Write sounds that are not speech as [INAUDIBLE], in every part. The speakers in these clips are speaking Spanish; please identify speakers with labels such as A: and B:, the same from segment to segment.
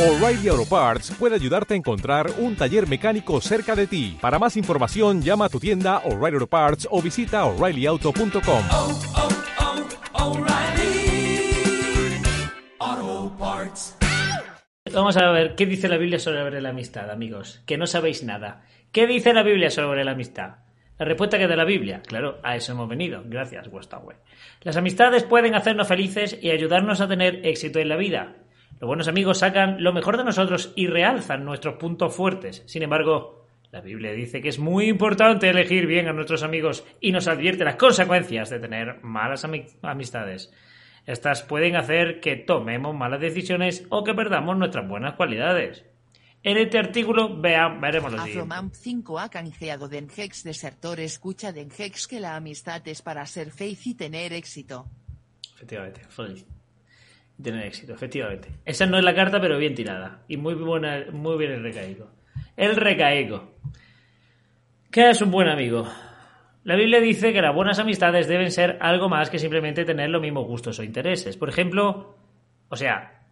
A: O'Reilly Auto Parts puede ayudarte a encontrar un taller mecánico cerca de ti. Para más información, llama a tu tienda O'Reilly Auto Parts o visita oreillyauto.com.
B: oh, oh, Parts.
C: Vamos a ver qué dice la Biblia sobre la amistad, amigos. Que no sabéis nada. ¿Qué dice la Biblia sobre la amistad? La respuesta que da la Biblia. Claro, a eso hemos venido. Gracias, web. Las amistades pueden hacernos felices y ayudarnos a tener éxito en la vida. Los buenos amigos sacan lo mejor de nosotros y realzan nuestros puntos fuertes. Sin embargo, la Biblia dice que es muy importante elegir bien a nuestros amigos y nos advierte las consecuencias de tener malas ami- amistades. Estas pueden hacer que tomemos malas decisiones o que perdamos nuestras buenas cualidades. En este artículo vea- veremos lo siguiente.
D: Afromamp 5 ha canjeado Denhex Desertor escucha Denhex que la amistad es para ser feliz y tener éxito.
C: Efectivamente, feliz. Tener éxito, efectivamente. Esa no es la carta, pero bien tirada. Y muy buena, muy bien el recaico. El recaico. ¿Qué es un buen amigo? La Biblia dice que las buenas amistades deben ser algo más que simplemente tener los mismos gustos o intereses. Por ejemplo, o sea,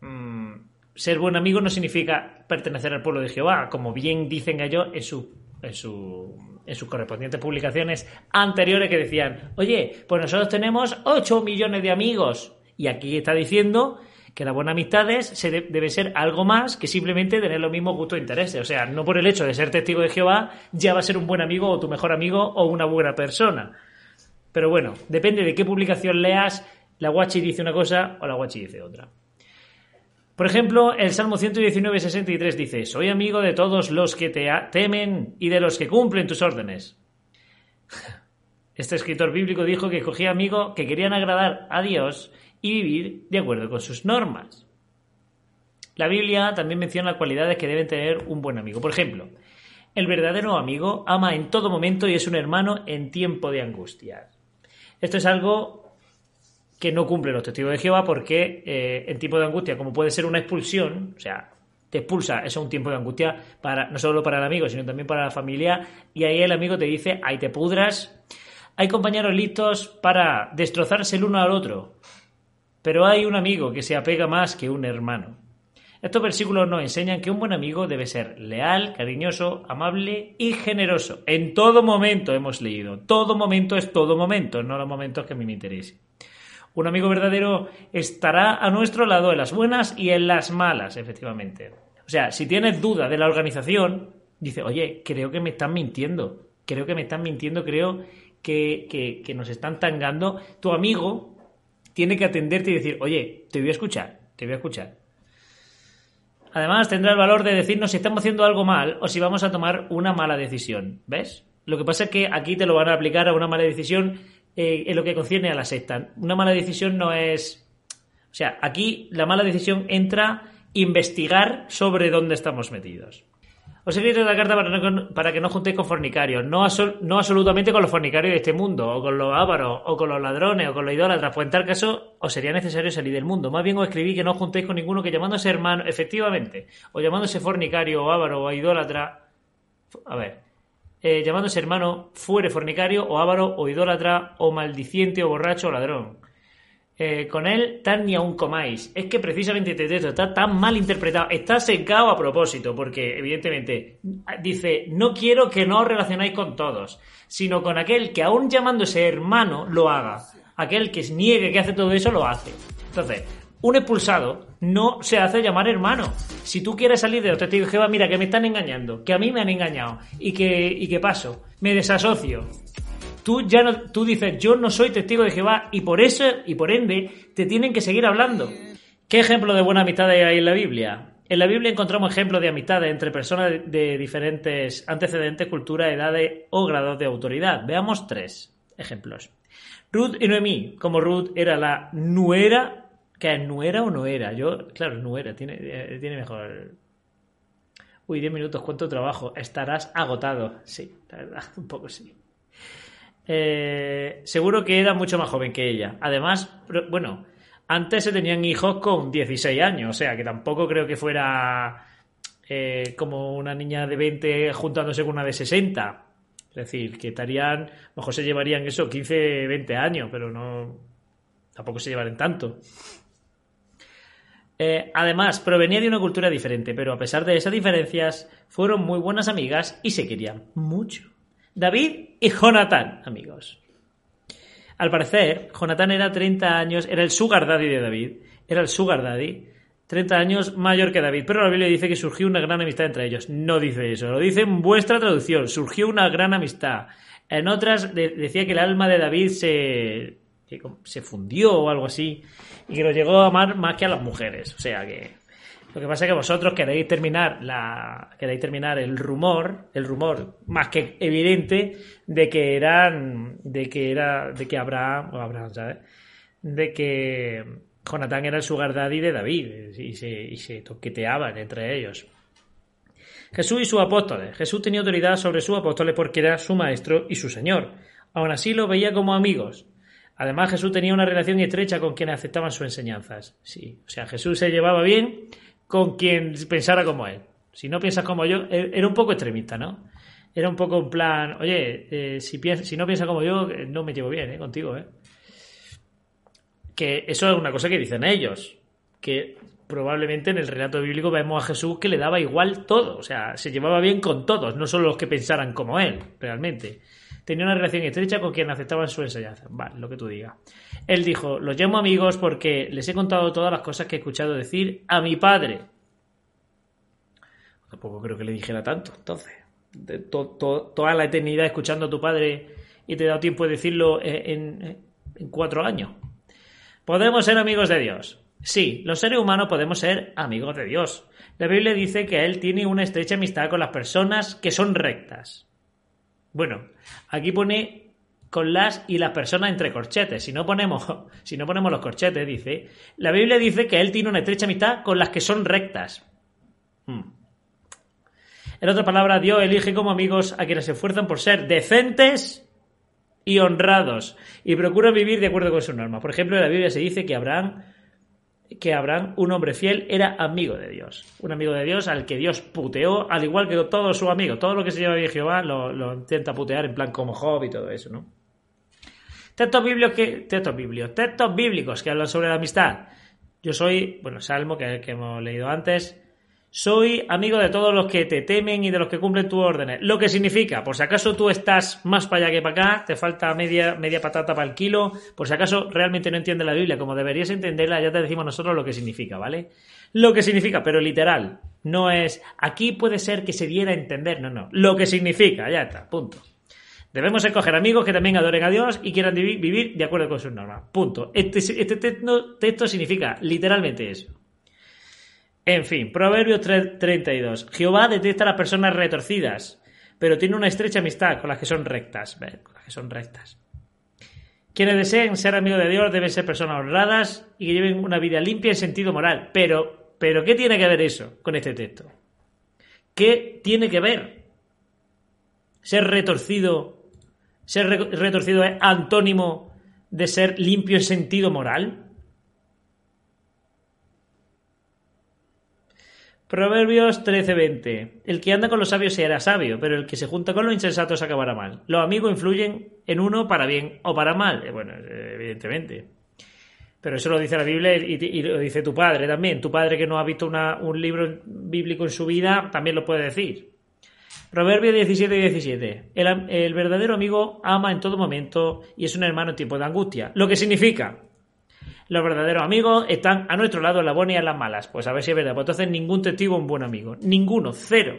C: mm, ser buen amigo no significa pertenecer al pueblo de Jehová, como bien dicen ellos en su, en su en sus correspondientes publicaciones anteriores que decían, oye, pues nosotros tenemos 8 millones de amigos. Y aquí está diciendo que las buenas amistades se de- debe ser algo más que simplemente tener los mismos gustos e intereses. O sea, no por el hecho de ser testigo de Jehová ya va a ser un buen amigo o tu mejor amigo o una buena persona. Pero bueno, depende de qué publicación leas, la guachi dice una cosa o la guachi dice otra. Por ejemplo, el Salmo 119, 63 dice, Soy amigo de todos los que te temen y de los que cumplen tus órdenes. [LAUGHS] Este escritor bíblico dijo que escogía amigos que querían agradar a Dios y vivir de acuerdo con sus normas. La Biblia también menciona cualidades que deben tener un buen amigo. Por ejemplo, el verdadero amigo ama en todo momento y es un hermano en tiempo de angustia. Esto es algo que no cumplen los testigos de Jehová porque eh, en tiempo de angustia, como puede ser una expulsión, o sea, te expulsa, eso es un tiempo de angustia para no solo para el amigo, sino también para la familia, y ahí el amigo te dice, ahí te pudras. Hay compañeros listos para destrozarse el uno al otro, pero hay un amigo que se apega más que un hermano. Estos versículos nos enseñan que un buen amigo debe ser leal, cariñoso, amable y generoso. En todo momento hemos leído. Todo momento es todo momento, no los momentos que a mí me interesen. Un amigo verdadero estará a nuestro lado en las buenas y en las malas, efectivamente. O sea, si tienes duda de la organización, dice, oye, creo que me están mintiendo. Creo que me están mintiendo, creo que, nos están tangando. Tu amigo tiene que atenderte y decir, oye, te voy a escuchar, te voy a escuchar. Además, tendrá el valor de decirnos si estamos haciendo algo mal o si vamos a tomar una mala decisión. ¿Ves? Lo que pasa es que aquí te lo van a aplicar a una mala decisión eh, en lo que concierne a la secta. Una mala decisión no es. O sea, aquí la mala decisión entra investigar sobre dónde estamos metidos. Os he la carta para, que no juntéis con fornicarios, no, no absolutamente con los fornicarios de este mundo, o con los ávaros, o con los ladrones, o con los idólatras, pues en tal caso os sería necesario salir del mundo. Más bien os escribí que no juntéis con ninguno que llamándose hermano, efectivamente, o llamándose fornicario, o ávaro, o idólatra, a ver, eh, llamándose hermano, fuere fornicario, o ávaro, o idólatra, o maldiciente, o borracho, o ladrón. Eh, con él tan ni aún comáis. Es que precisamente este texto está tan mal interpretado, está secado a propósito, porque evidentemente dice, no quiero que no os relacionáis con todos, sino con aquel que aún llamándose hermano lo haga. Aquel que niegue que hace todo eso lo hace. Entonces, un expulsado no se hace llamar hermano. Si tú quieres salir de testigos de Jehová, mira que me están engañando, que a mí me han engañado y que, y que paso, me desasocio. Tú ya no, tú dices, yo no soy testigo de Jehová y por eso y por ende te tienen que seguir hablando. ¿Qué ejemplo de buena amistad hay en la Biblia? En la Biblia encontramos ejemplos de amistad entre personas de, de diferentes antecedentes, culturas, edades o grados de autoridad. Veamos tres ejemplos. Ruth y Noemí, como Ruth era la nuera, que es nuera o no era. Yo, claro, nuera, tiene, eh, tiene mejor. Uy, 10 minutos, cuánto trabajo. Estarás agotado. Sí, la verdad, [LAUGHS] un poco sí. Eh, seguro que era mucho más joven que ella. Además, bueno, antes se tenían hijos con 16 años, o sea que tampoco creo que fuera eh, como una niña de 20 juntándose con una de 60. Es decir, que estarían, mejor se llevarían eso, 15, 20 años, pero no, tampoco se llevarían tanto. Eh, además, provenía de una cultura diferente, pero a pesar de esas diferencias, fueron muy buenas amigas y se querían mucho. David y Jonathan, amigos. Al parecer, Jonathan era 30 años, era el sugar daddy de David, era el sugar daddy, 30 años mayor que David, pero la Biblia dice que surgió una gran amistad entre ellos. No dice eso, lo dice en vuestra traducción, surgió una gran amistad. En otras de- decía que el alma de David se, se fundió o algo así y que lo llegó a amar más que a las mujeres. O sea que lo que pasa es que vosotros queréis terminar la queréis terminar el rumor, el rumor más que evidente de que eran de que era de que Abraham o Abraham, ¿sabes? De que Jonatán era el sugar daddy de David y se, y se toqueteaban entre ellos. Jesús y sus apóstoles. Jesús tenía autoridad sobre sus apóstoles porque era su maestro y su señor. Aún así lo veía como amigos. Además, Jesús tenía una relación estrecha con quienes aceptaban sus enseñanzas. Sí, o sea, Jesús se llevaba bien con quien pensara como él. Si no piensas como yo, e- era un poco extremista, ¿no? Era un poco en plan, oye, eh, si, piensas, si no piensas como yo, eh, no me llevo bien ¿eh? contigo, ¿eh? Que eso es una cosa que dicen ellos, que probablemente en el relato bíblico vemos a Jesús que le daba igual todo, o sea, se llevaba bien con todos, no solo los que pensaran como él, realmente. Tenía una relación estrecha con quien aceptaban su enseñanza. Vale, lo que tú digas. Él dijo, los llamo amigos porque les he contado todas las cosas que he escuchado decir a mi padre. Tampoco creo que le dijera tanto, entonces. Toda la eternidad escuchando a tu padre y te he dado tiempo de decirlo eh, en, en cuatro años. ¿Podemos ser amigos de Dios? Sí, los seres humanos podemos ser amigos de Dios. La Biblia dice que Él tiene una estrecha amistad con las personas que son rectas. Bueno, aquí pone con las y las personas entre corchetes. Si no ponemos, [LAUGHS] si no ponemos los corchetes, dice, la Biblia dice que Él tiene una estrecha amistad con las que son rectas. Hmm. En otras palabras, Dios elige como amigos a quienes se esfuerzan por ser decentes y honrados y procuran vivir de acuerdo con sus normas. Por ejemplo, en la Biblia se dice que Abraham, que Abraham, un hombre fiel, era amigo de Dios. Un amigo de Dios al que Dios puteó, al igual que todos sus amigos. Todo lo que se lleva bien Jehová lo, lo intenta putear en plan como Job y todo eso, ¿no? Textos bíblicos que, textos bíblicos, textos bíblicos que hablan sobre la amistad. Yo soy, bueno, Salmo que, que hemos leído antes. Soy amigo de todos los que te temen y de los que cumplen tus órdenes. Lo que significa, por si acaso tú estás más para allá que para acá, te falta media, media patata para el kilo, por si acaso realmente no entiendes la Biblia como deberías entenderla, ya te decimos nosotros lo que significa, ¿vale? Lo que significa, pero literal. No es, aquí puede ser que se diera a entender, no, no. Lo que significa, ya está, punto. Debemos escoger amigos que también adoren a Dios y quieran vivi- vivir de acuerdo con sus normas. Punto. Este, este texto significa literalmente eso. En fin, Proverbios 3- 32. Jehová detesta a las personas retorcidas, pero tiene una estrecha amistad con las que son rectas. Con las que son rectas. Quienes deseen ser amigos de Dios deben ser personas honradas y que lleven una vida limpia en sentido moral. Pero, pero ¿qué tiene que ver eso con este texto? ¿Qué tiene que ver? Ser retorcido, ser re- retorcido es antónimo de ser limpio en sentido moral. Proverbios 13:20. El que anda con los sabios será sabio, pero el que se junta con los insensatos acabará mal. Los amigos influyen en uno para bien o para mal. Eh, Bueno, eh, evidentemente. Pero eso lo dice la Biblia y, lo dice tu padre también. Tu padre que no ha visto un libro bíblico en su vida también lo puede decir. Proverbios 17 y 17. El, el verdadero amigo ama en todo momento y es un hermano en tiempo de angustia. Lo que significa, los verdaderos amigos están a nuestro lado en las buenas y en las malas. Pues a ver si es verdad. Pues entonces ningún testigo es un buen amigo. Ninguno, cero.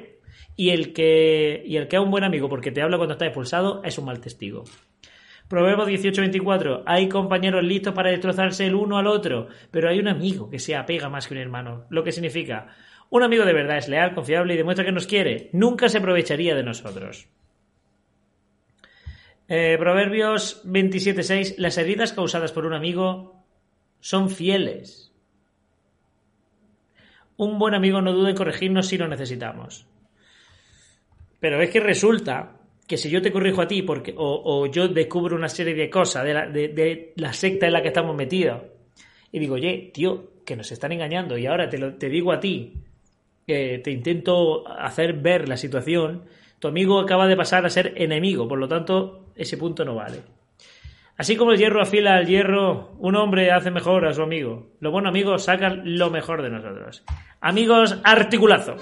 C: Y el que, y el que es un buen amigo porque te habla cuando está expulsado es un mal testigo. Proverbios 18:24. Hay compañeros listos para destrozarse el uno al otro, pero hay un amigo que se apega más que un hermano. Lo que significa, un amigo de verdad es leal, confiable y demuestra que nos quiere. Nunca se aprovecharía de nosotros. Eh, Proverbios 27:6. Las heridas causadas por un amigo son fieles. Un buen amigo no duda en corregirnos si lo necesitamos. Pero es que resulta que si yo te corrijo a ti porque, o, yo descubro una serie de cosas de la, de la secta en la que estamos metidos y digo, oye, tío, que nos están engañando y ahora te, lo, te digo a ti, eh, te intento hacer ver la situación, tu amigo acaba de pasar a ser enemigo, por lo tanto, ese punto no vale. Así como el hierro afila al hierro, un hombre hace mejor a su amigo. Los buenos amigos sacan lo mejor de nosotros. Amigos, articulazo.